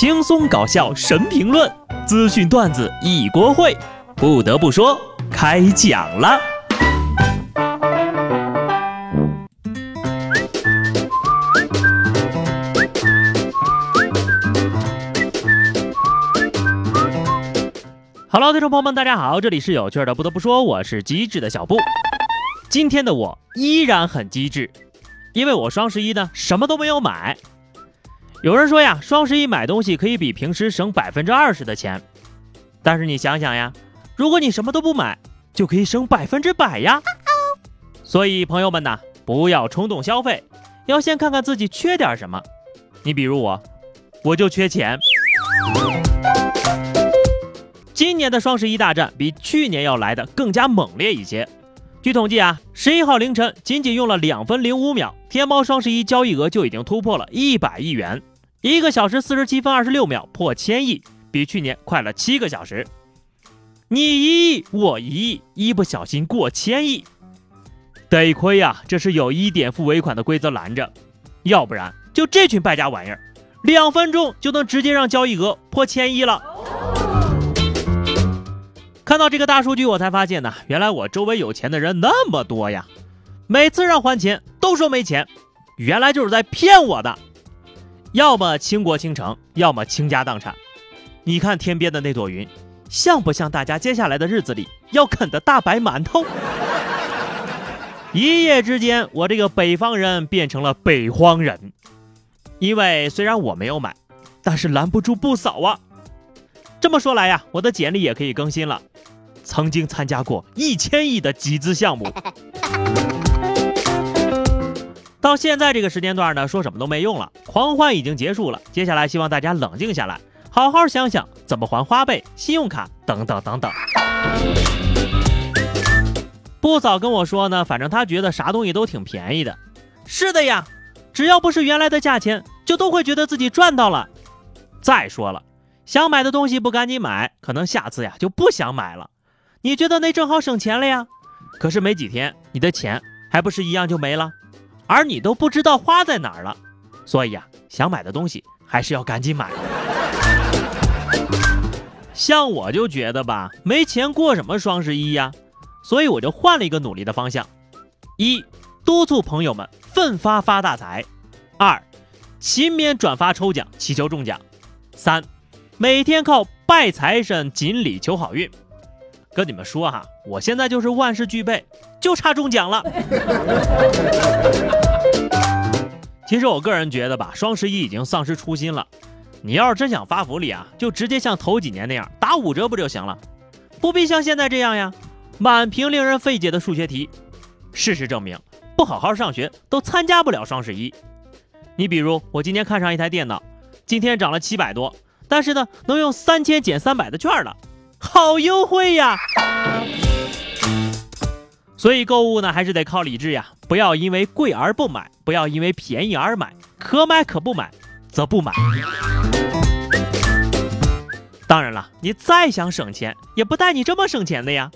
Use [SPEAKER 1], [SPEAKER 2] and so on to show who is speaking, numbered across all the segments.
[SPEAKER 1] 轻松搞笑神评论，资讯段子一锅烩。不得不说，开讲了。好了听众朋友们，大家好，这里是有趣的。不得不说，我是机智的小布。今天的我依然很机智，因为我双十一呢什么都没有买。有人说呀，双十一买东西可以比平时省百分之二十的钱，但是你想想呀，如果你什么都不买，就可以省百分之百呀。所以朋友们呐，不要冲动消费，要先看看自己缺点什么。你比如我，我就缺钱。今年的双十一大战比去年要来的更加猛烈一些。据统计啊，十一号凌晨仅仅用了两分零五秒，天猫双十一交易额就已经突破了一百亿元。一个小时四十七分二十六秒破千亿，比去年快了七个小时。你一亿我一亿，一不小心过千亿，得亏呀，这是有一点付尾款的规则拦着，要不然就这群败家玩意儿，两分钟就能直接让交易额破千亿了。看到这个大数据，我才发现呢，原来我周围有钱的人那么多呀，每次让还钱都说没钱，原来就是在骗我的。要么倾国倾城，要么倾家荡产。你看天边的那朵云，像不像大家接下来的日子里要啃的大白馒头？一夜之间，我这个北方人变成了北荒人。因为虽然我没有买，但是拦不住不扫啊。这么说来呀，我的简历也可以更新了。曾经参加过一千亿的集资项目。到现在这个时间段呢，说什么都没用了，狂欢已经结束了。接下来希望大家冷静下来，好好想想怎么还花呗、信用卡等等等等。不早跟我说呢，反正他觉得啥东西都挺便宜的。是的呀，只要不是原来的价钱，就都会觉得自己赚到了。再说了，想买的东西不赶紧买，可能下次呀就不想买了。你觉得那正好省钱了呀？可是没几天，你的钱还不是一样就没了？而你都不知道花在哪儿了，所以啊，想买的东西还是要赶紧买。像我就觉得吧，没钱过什么双十一呀，所以我就换了一个努力的方向：一、督促朋友们奋发发大财；二、勤勉转发抽奖，祈求中奖；三、每天靠拜财神锦鲤求好运。跟你们说哈，我现在就是万事俱备，就差中奖了。其实我个人觉得吧，双十一已经丧失初心了。你要是真想发福利啊，就直接像头几年那样打五折不就行了？不必像现在这样呀，满屏令人费解的数学题。事实证明，不好好上学都参加不了双十一。你比如我今天看上一台电脑，今天涨了七百多，但是呢，能用三千减三百的券了。好优惠呀！所以购物呢，还是得靠理智呀。不要因为贵而不买，不要因为便宜而买，可买可不买则不买。当然了，你再想省钱，也不带你这么省钱的呀。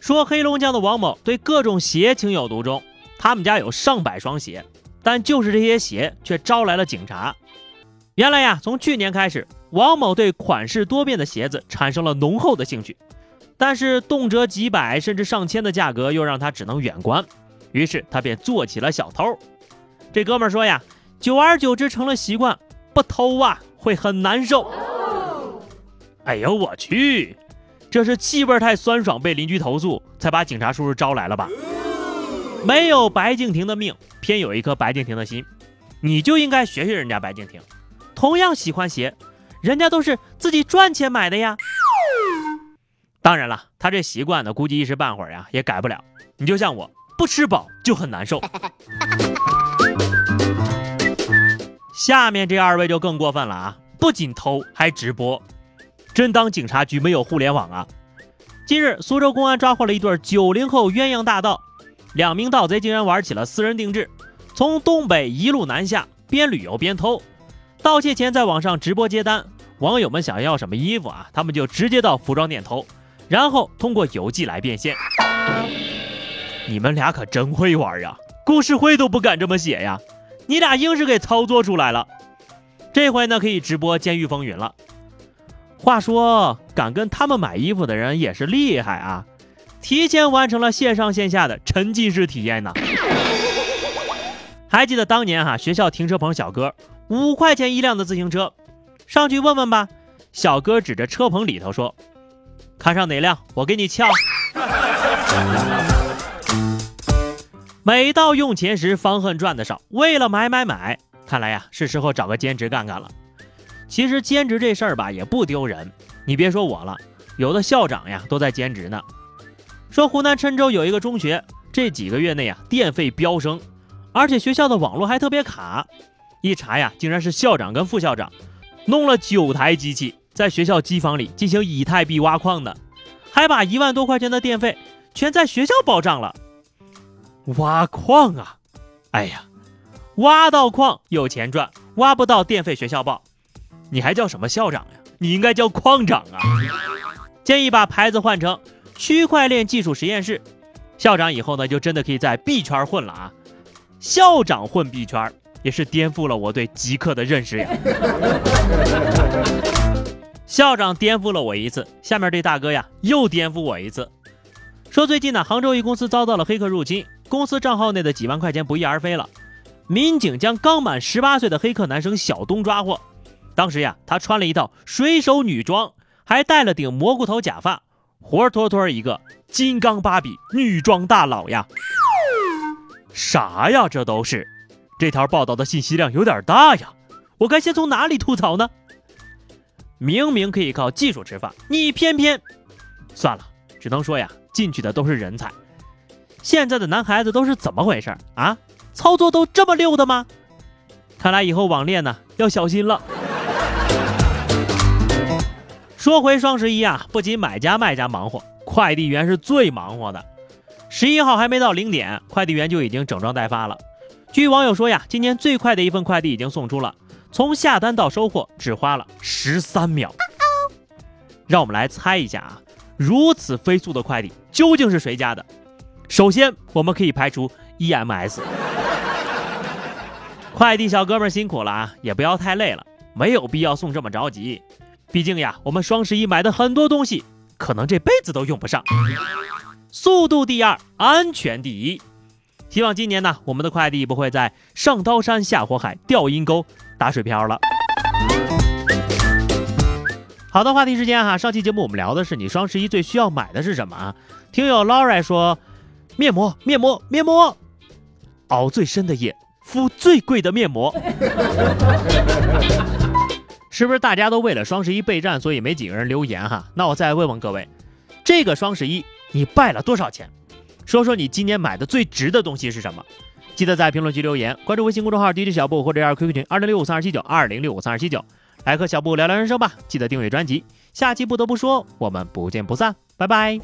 [SPEAKER 1] 说黑龙江的王某对各种鞋情有独钟，他们家有上百双鞋，但就是这些鞋却招来了警察。原来呀，从去年开始。王某对款式多变的鞋子产生了浓厚的兴趣，但是动辄几百甚至上千的价格又让他只能远观，于是他便做起了小偷。这哥们说呀，久而久之成了习惯，不偷啊会很难受。哎呦我去，这是气味太酸爽被邻居投诉，才把警察叔叔招来了吧？没有白敬亭的命，偏有一颗白敬亭的心，你就应该学学人家白敬亭，同样喜欢鞋。人家都是自己赚钱买的呀。当然了，他这习惯呢，估计一时半会儿呀也改不了。你就像我，不吃饱就很难受。下面这二位就更过分了啊！不仅偷，还直播，真当警察局没有互联网啊？近日，苏州公安抓获了一对九零后鸳鸯大盗，两名盗贼竟然玩起了私人定制，从东北一路南下，边旅游边偷。盗窃前在网上直播接单，网友们想要什么衣服啊，他们就直接到服装店偷，然后通过邮寄来变现。你们俩可真会玩呀，故事会都不敢这么写呀，你俩硬是给操作出来了。这回呢可以直播监狱风云了。话说，敢跟他们买衣服的人也是厉害啊，提前完成了线上线下的沉浸式体验呢。还记得当年哈，学校停车棚小哥五块钱一辆的自行车，上去问问吧。小哥指着车棚里头说：“看上哪辆，我给你撬。”每到用钱时，方恨赚的少。为了买买买，看来呀，是时候找个兼职干干了。其实兼职这事儿吧，也不丢人。你别说我了，有的校长呀都在兼职呢。说湖南郴州有一个中学，这几个月内啊，电费飙升，而且学校的网络还特别卡。一查呀，竟然是校长跟副校长弄了九台机器，在学校机房里进行以太币挖矿的，还把一万多块钱的电费全在学校报账了。挖矿啊，哎呀，挖到矿有钱赚，挖不到电费学校报，你还叫什么校长呀？你应该叫矿长啊！建议把牌子换成区块链技术实验室，校长以后呢就真的可以在币圈混了啊！校长混币圈也是颠覆了我对极客的认识呀！校长颠覆了我一次，下面这大哥呀又颠覆我一次，说最近呢杭州一公司遭到了黑客入侵。公司账号内的几万块钱不翼而飞了，民警将刚满十八岁的黑客男生小东抓获。当时呀，他穿了一套水手女装，还戴了顶蘑菇头假发，活脱脱一个金刚芭比女装大佬呀！啥呀？这都是？这条报道的信息量有点大呀！我该先从哪里吐槽呢？明明可以靠技术吃饭，你偏偏……算了，只能说呀，进去的都是人才。现在的男孩子都是怎么回事啊？操作都这么溜的吗？看来以后网恋呢要小心了。说回双十一啊，不仅买家卖家忙活，快递员是最忙活的。十一号还没到零点，快递员就已经整装待发了。据网友说呀，今年最快的一份快递已经送出了，从下单到收货只花了十三秒。让我们来猜一下啊，如此飞速的快递究竟是谁家的？首先，我们可以排除 EMS。快递小哥们辛苦了啊，也不要太累了，没有必要送这么着急。毕竟呀，我们双十一买的很多东西，可能这辈子都用不上。速度第二，安全第一。希望今年呢，我们的快递不会在上刀山下火海掉阴沟打水漂了。好的，话题时间哈，上期节目我们聊的是你双十一最需要买的是什么啊？听友 Laura 说。面膜，面膜，面膜，熬最深的夜，敷最贵的面膜，是不是大家都为了双十一备战，所以没几个人留言哈？那我再问问各位，这个双十一你败了多少钱？说说你今年买的最值的东西是什么？记得在评论区留言，关注微信公众号 DJ 小布或者 QQ 群二零六五三二七九二零六五三二七九，来和小布聊聊人生吧。记得订阅专辑，下期不得不说，我们不见不散，拜拜。